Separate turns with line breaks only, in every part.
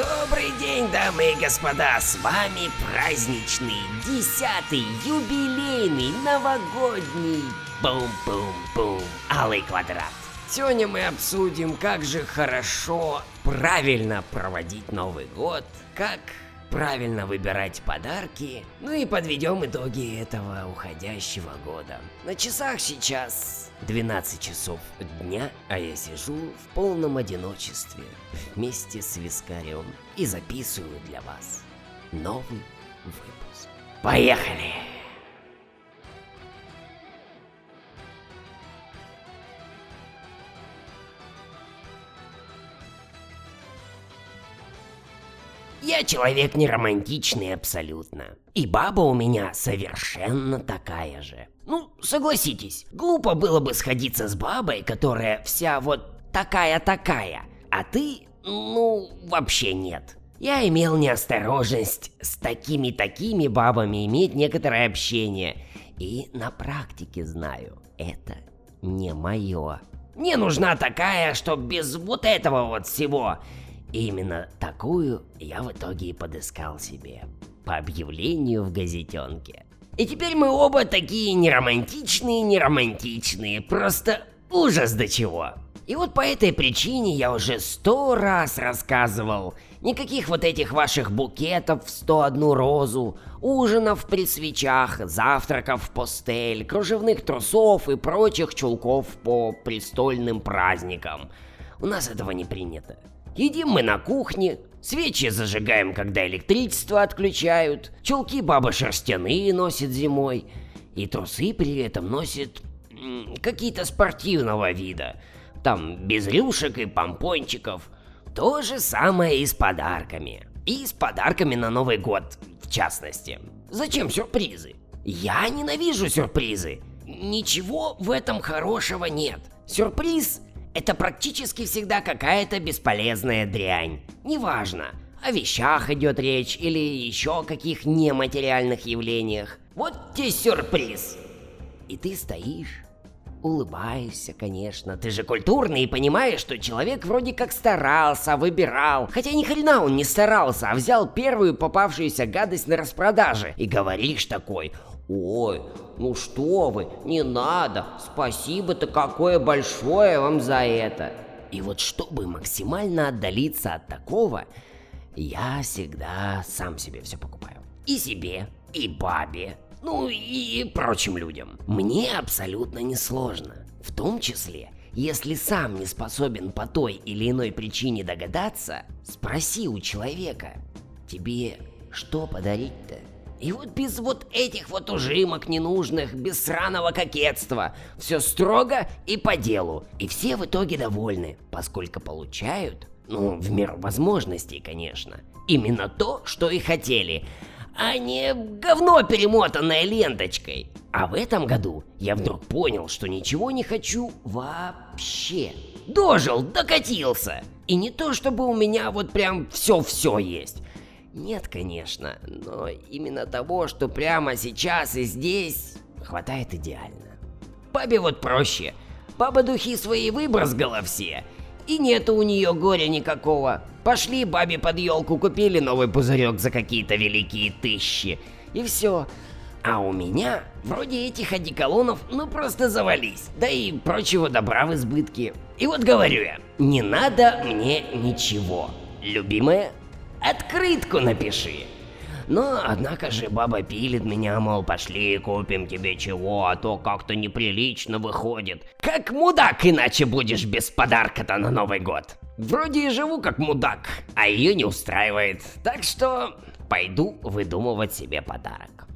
Добрый день, дамы и господа! С вами праздничный, десятый, юбилейный, новогодний бум-бум-бум, алый квадрат. Сегодня мы обсудим, как же хорошо правильно проводить Новый год, как правильно выбирать подарки, ну и подведем итоги этого уходящего года. На часах сейчас 12 часов дня, а я сижу в полном одиночестве вместе с Вискарем и записываю для вас новый выпуск. Поехали! Я человек не романтичный абсолютно. И баба у меня совершенно такая же. Ну, согласитесь, глупо было бы сходиться с бабой, которая вся вот такая-такая, а ты, ну, вообще нет. Я имел неосторожность с такими-такими бабами иметь некоторое общение. И на практике знаю, это не мое. Мне нужна такая, что без вот этого вот всего. И именно такую я в итоге и подыскал себе. По объявлению в газетенке. И теперь мы оба такие неромантичные, неромантичные, просто ужас до чего. И вот по этой причине я уже сто раз рассказывал, никаких вот этих ваших букетов в 101 розу, ужинов при свечах, завтраков в постель, кружевных трусов и прочих чулков по престольным праздникам. У нас этого не принято. Едим мы на кухне, свечи зажигаем, когда электричество отключают, чулки баба шерстяные носит зимой, и трусы при этом носит какие-то спортивного вида, там без рюшек и помпончиков. То же самое и с подарками. И с подарками на Новый год, в частности. Зачем сюрпризы? Я ненавижу сюрпризы. Ничего в этом хорошего нет. Сюрприз это практически всегда какая-то бесполезная дрянь. Неважно, о вещах идет речь или еще каких нематериальных явлениях. Вот тебе сюрприз. И ты стоишь, улыбаешься, конечно. Ты же культурный и понимаешь, что человек вроде как старался, выбирал. Хотя ни хрена он не старался, а взял первую попавшуюся гадость на распродаже. И говоришь такой, Ой, ну что вы, не надо, спасибо-то какое большое вам за это. И вот чтобы максимально отдалиться от такого, я всегда сам себе все покупаю. И себе, и бабе, ну и прочим людям. Мне абсолютно несложно. В том числе, если сам не способен по той или иной причине догадаться, спроси у человека, тебе что подарить-то? И вот без вот этих вот ужимок ненужных, без сраного кокетства. Все строго и по делу. И все в итоге довольны, поскольку получают, ну, в меру возможностей, конечно, именно то, что и хотели, а не говно, перемотанное ленточкой. А в этом году я вдруг понял, что ничего не хочу вообще. Дожил, докатился. И не то, чтобы у меня вот прям все-все есть. Нет, конечно, но именно того, что прямо сейчас и здесь, хватает идеально. Бабе вот проще. Баба духи свои выбрызгала все, и нету у нее горя никакого. Пошли бабе под елку, купили новый пузырек за какие-то великие тысячи, и все. А у меня вроде этих одеколонов ну просто завались, да и прочего добра в избытке. И вот говорю я, не надо мне ничего. Любимая, Открытку напиши. Но, однако же, баба пилит меня, мол, пошли купим тебе чего, а то как-то неприлично выходит. Как мудак иначе будешь без подарка-то на Новый год. Вроде и живу как мудак, а ее не устраивает. Так что пойду выдумывать себе подарок.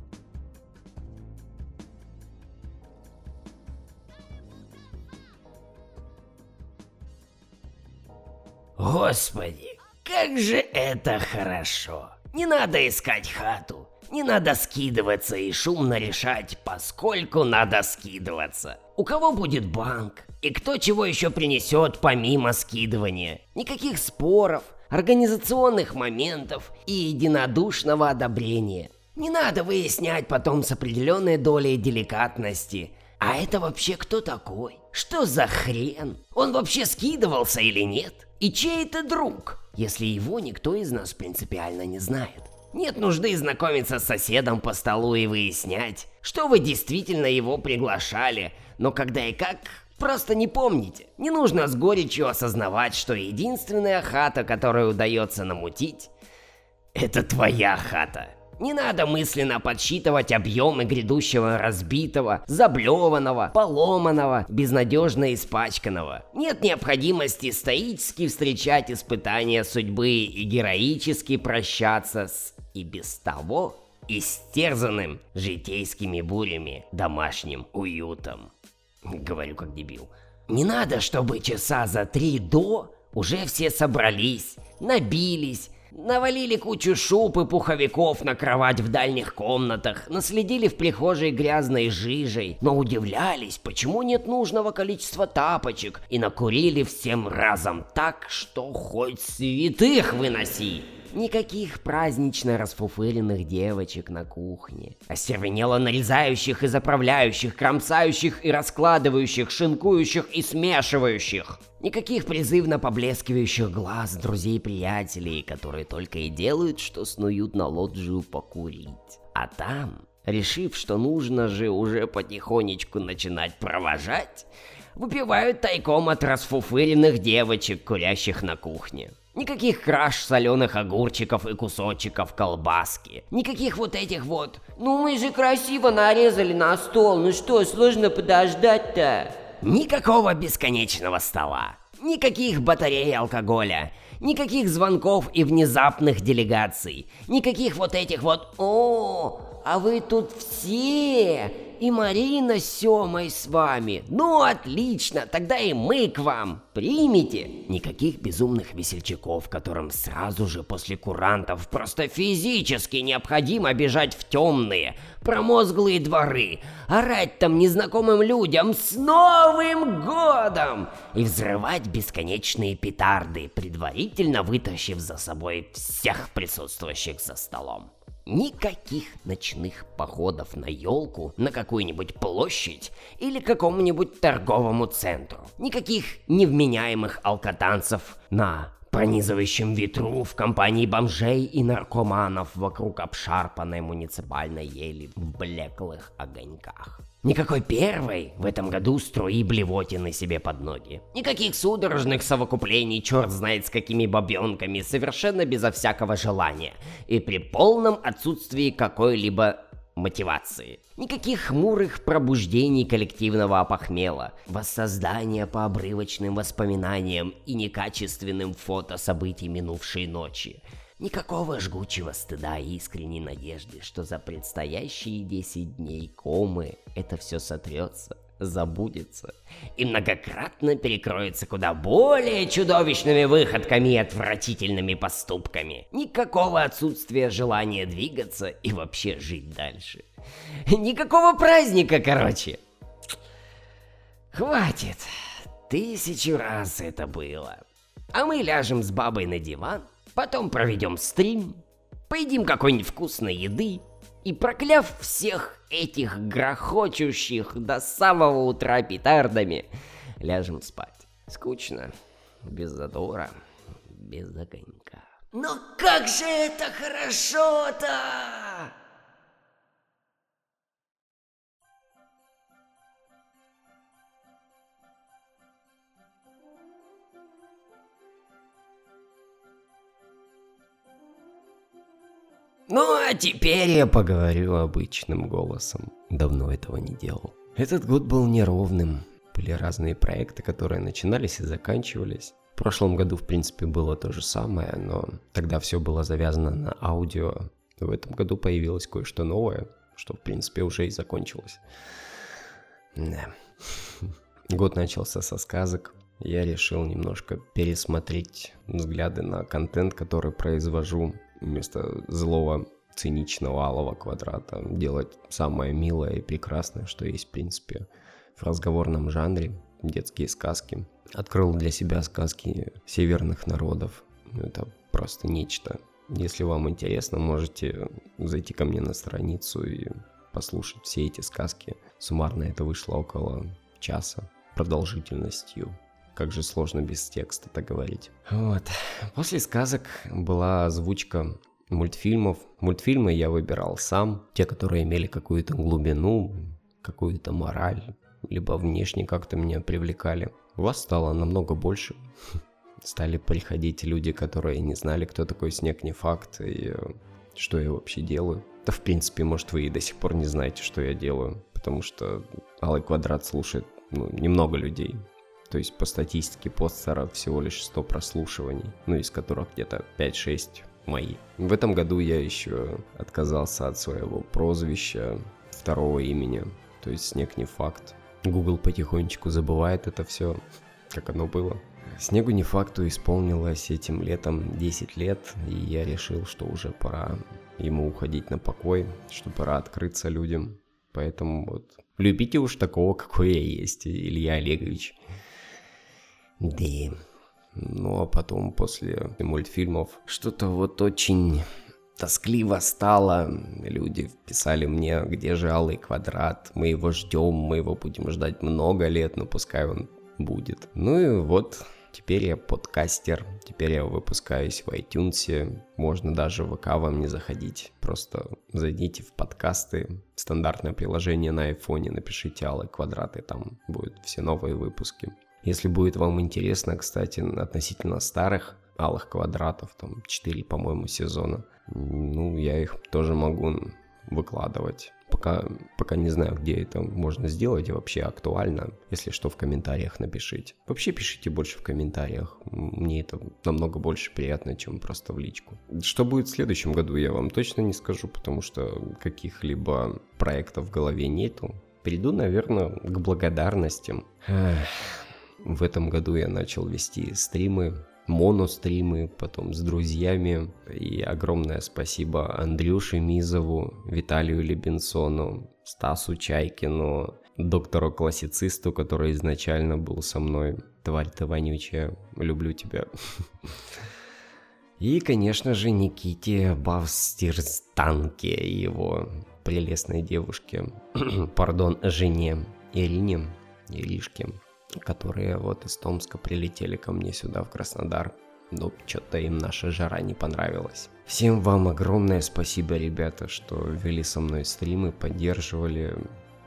Господи, как же это хорошо. Не надо искать хату. Не надо скидываться и шумно решать, поскольку надо скидываться. У кого будет банк? И кто чего еще принесет помимо скидывания? Никаких споров, организационных моментов и единодушного одобрения. Не надо выяснять потом с определенной долей деликатности. А это вообще кто такой? Что за хрен? Он вообще скидывался или нет? И чей это друг, если его никто из нас принципиально не знает? Нет нужды знакомиться с соседом по столу и выяснять, что вы действительно его приглашали, но когда и как, просто не помните. Не нужно с горечью осознавать, что единственная хата, которую удается намутить, это твоя хата. Не надо мысленно подсчитывать объемы грядущего разбитого, заблеванного, поломанного, безнадежно испачканного. Нет необходимости стоически встречать испытания судьбы и героически прощаться с и без того истерзанным житейскими бурями домашним уютом. Говорю как дебил. Не надо, чтобы часа за три до уже все собрались, набились, навалили кучу шуб и пуховиков на кровать в дальних комнатах, наследили в прихожей грязной жижей, но удивлялись, почему нет нужного количества тапочек, и накурили всем разом так, что хоть святых выноси. Никаких празднично расфуфыренных девочек на кухне. Остервенело нарезающих и заправляющих, кромсающих и раскладывающих, шинкующих и смешивающих. Никаких призывно поблескивающих глаз друзей-приятелей, которые только и делают, что снуют на лоджию покурить. А там, решив, что нужно же уже потихонечку начинать провожать, выпивают тайком от расфуфыренных девочек, курящих на кухне. Никаких краш соленых огурчиков и кусочков колбаски. Никаких вот этих вот. Ну мы же красиво нарезали на стол, ну что, сложно подождать-то? Никакого бесконечного стола. Никаких батарей алкоголя. Никаких звонков и внезапных делегаций. Никаких вот этих вот «О, а вы тут все!» И Марина с Семой с вами. Ну, отлично, тогда и мы к вам. Примите. Никаких безумных весельчаков, которым сразу же после курантов просто физически необходимо бежать в темные, промозглые дворы, орать там незнакомым людям с Новым Годом и взрывать бесконечные петарды, предварительно вытащив за собой всех присутствующих за столом. Никаких ночных походов на елку на какую-нибудь площадь или какому-нибудь торговому центру. Никаких невменяемых алкотанцев на пронизывающем ветру в компании бомжей и наркоманов вокруг обшарпанной муниципальной ели в блеклых огоньках. Никакой первой в этом году струи блевотины себе под ноги. Никаких судорожных совокуплений, черт знает с какими бабенками, совершенно безо всякого желания. И при полном отсутствии какой-либо мотивации. Никаких хмурых пробуждений коллективного опохмела, воссоздания по обрывочным воспоминаниям и некачественным фото событий минувшей ночи. Никакого жгучего стыда и искренней надежды, что за предстоящие 10 дней комы это все сотрется, забудется и многократно перекроется куда более чудовищными выходками и отвратительными поступками. Никакого отсутствия желания двигаться и вообще жить дальше. Никакого праздника, короче. Хватит. Тысячу раз это было. А мы ляжем с бабой на диван, Потом проведем стрим, поедим какой-нибудь вкусной еды и прокляв всех этих грохочущих до самого утра петардами, ляжем спать. Скучно, без задора, без огонька. Но как же это хорошо-то! Ну а теперь я поговорю обычным голосом. Давно этого не делал. Этот год был неровным. Были разные проекты, которые начинались и заканчивались. В прошлом году, в принципе, было то же самое, но тогда все было завязано на аудио. В этом году появилось кое-что новое, что, в принципе, уже и закончилось. Да. Год начался со сказок. Я решил немножко пересмотреть взгляды на контент, который произвожу вместо злого циничного алого квадрата делать самое милое и прекрасное, что есть в принципе в разговорном жанре, детские сказки. Открыл для себя сказки северных народов. Это просто нечто. Если вам интересно, можете зайти ко мне на страницу и
послушать все эти сказки. Суммарно это вышло около часа продолжительностью. Как же сложно без текста это говорить. Вот. После сказок была озвучка мультфильмов. Мультфильмы я выбирал сам. Те, которые имели какую-то глубину, какую-то мораль, либо внешне как-то меня привлекали. Вас стало намного больше. Стали приходить люди, которые не знали, кто такой Снег не факт и э, что я вообще делаю. Да, в принципе, может, вы и до сих пор не знаете, что я делаю, потому что Алый Квадрат слушает ну, немного людей. То есть по статистике постера всего лишь 100 прослушиваний, ну из которых где-то 5-6 мои. В этом году я еще отказался от своего прозвища, второго имени, то есть снег не факт. Google потихонечку забывает это все, как оно было. Снегу не факту исполнилось этим летом 10 лет, и я решил, что уже пора ему уходить на покой, что пора открыться людям. Поэтому вот любите уж такого, какой я есть, Илья Олегович. Да. Ну а потом после мультфильмов что-то вот очень тоскливо стало. Люди писали мне, где же Алый Квадрат, мы его ждем, мы его будем ждать много лет, но пускай он будет. Ну и вот Теперь я подкастер, теперь я выпускаюсь в iTunes, можно даже в ВК вам не заходить. Просто зайдите в подкасты, стандартное приложение на айфоне, напишите Алый Квадрат, и там будут все новые выпуски. Если будет вам интересно, кстати, относительно старых Алых Квадратов, там 4, по-моему, сезона, ну, я их тоже могу выкладывать. Пока, пока не знаю, где это можно сделать и вообще актуально. Если что, в комментариях напишите. Вообще пишите больше в комментариях. Мне это намного больше приятно, чем просто в личку. Что будет в следующем году, я вам точно не скажу, потому что каких-либо проектов в голове нету. Приду, наверное, к благодарностям. В этом году я начал вести стримы моностримы, потом с друзьями. И огромное спасибо Андрюше Мизову, Виталию Лебенсону, Стасу Чайкину, доктору-классицисту, который изначально был со мной. Тварь ты вонючая, люблю тебя. И, конечно же, Никите Бавстирстанке и его прелестной девушке, пардон, жене Ирине, Иришке которые вот из Томска прилетели ко мне сюда, в Краснодар. Но что-то им наша жара не понравилась. Всем вам огромное спасибо, ребята, что вели со мной стримы, поддерживали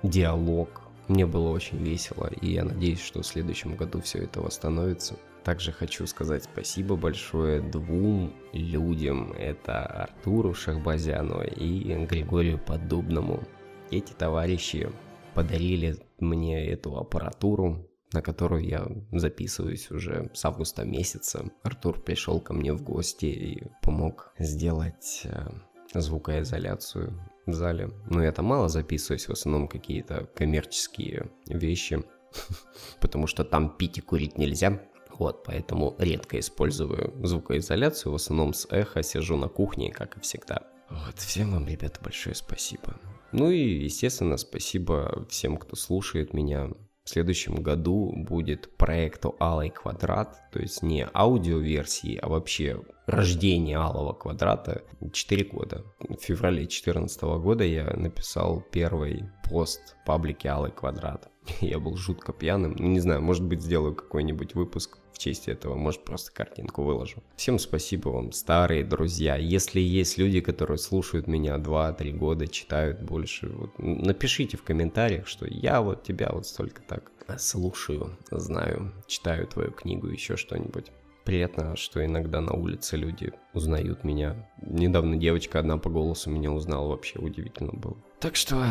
диалог. Мне было очень весело, и я надеюсь, что в следующем году все это восстановится. Также хочу сказать спасибо большое двум людям. Это Артуру Шахбазяну и Григорию Поддубному. Эти товарищи подарили мне эту аппаратуру, на которую я записываюсь уже с августа месяца. Артур пришел ко мне в гости и помог сделать э, звукоизоляцию в зале. Но я там мало записываюсь, в основном какие-то коммерческие вещи, потому что там пить и курить нельзя. Вот, поэтому редко использую звукоизоляцию, в основном с эхо, сижу на кухне, как и всегда. Вот, всем вам, ребята, большое спасибо. Ну и, естественно, спасибо всем, кто слушает меня, в следующем году будет проекту Алый Квадрат, то есть не аудиоверсии, а вообще рождение Алого Квадрата 4 года. В феврале 2014 года я написал первый пост в паблике Алый Квадрат. Я был жутко пьяным. Ну, не знаю, может быть, сделаю какой-нибудь выпуск в честь этого, может, просто картинку выложу. Всем спасибо вам, старые друзья. Если есть люди, которые слушают меня 2-3 года, читают больше, вот, напишите в комментариях, что я вот тебя вот столько так слушаю, знаю, читаю твою книгу, еще что-нибудь. Приятно, что иногда на улице люди узнают меня. Недавно девочка одна по голосу меня узнала, вообще удивительно было. Так что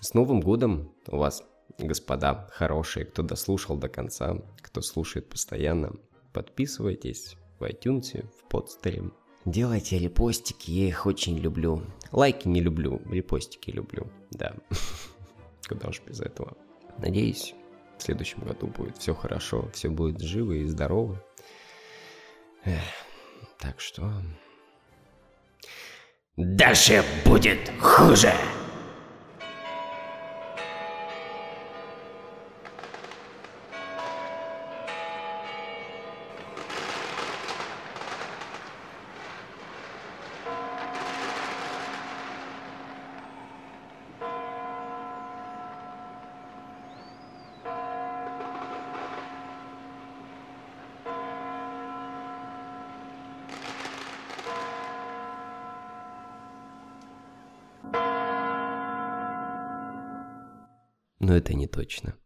с Новым годом вас! Господа хорошие, кто дослушал до конца, кто слушает постоянно. Подписывайтесь в iTunes, в подстере. Делайте репостики, я их очень люблю. Лайки не люблю, репостики люблю, да. Куда уж без этого. Надеюсь, в следующем году будет все хорошо, все будет живо и здорово. Эх, так что... Дальше будет хуже! Но это не точно.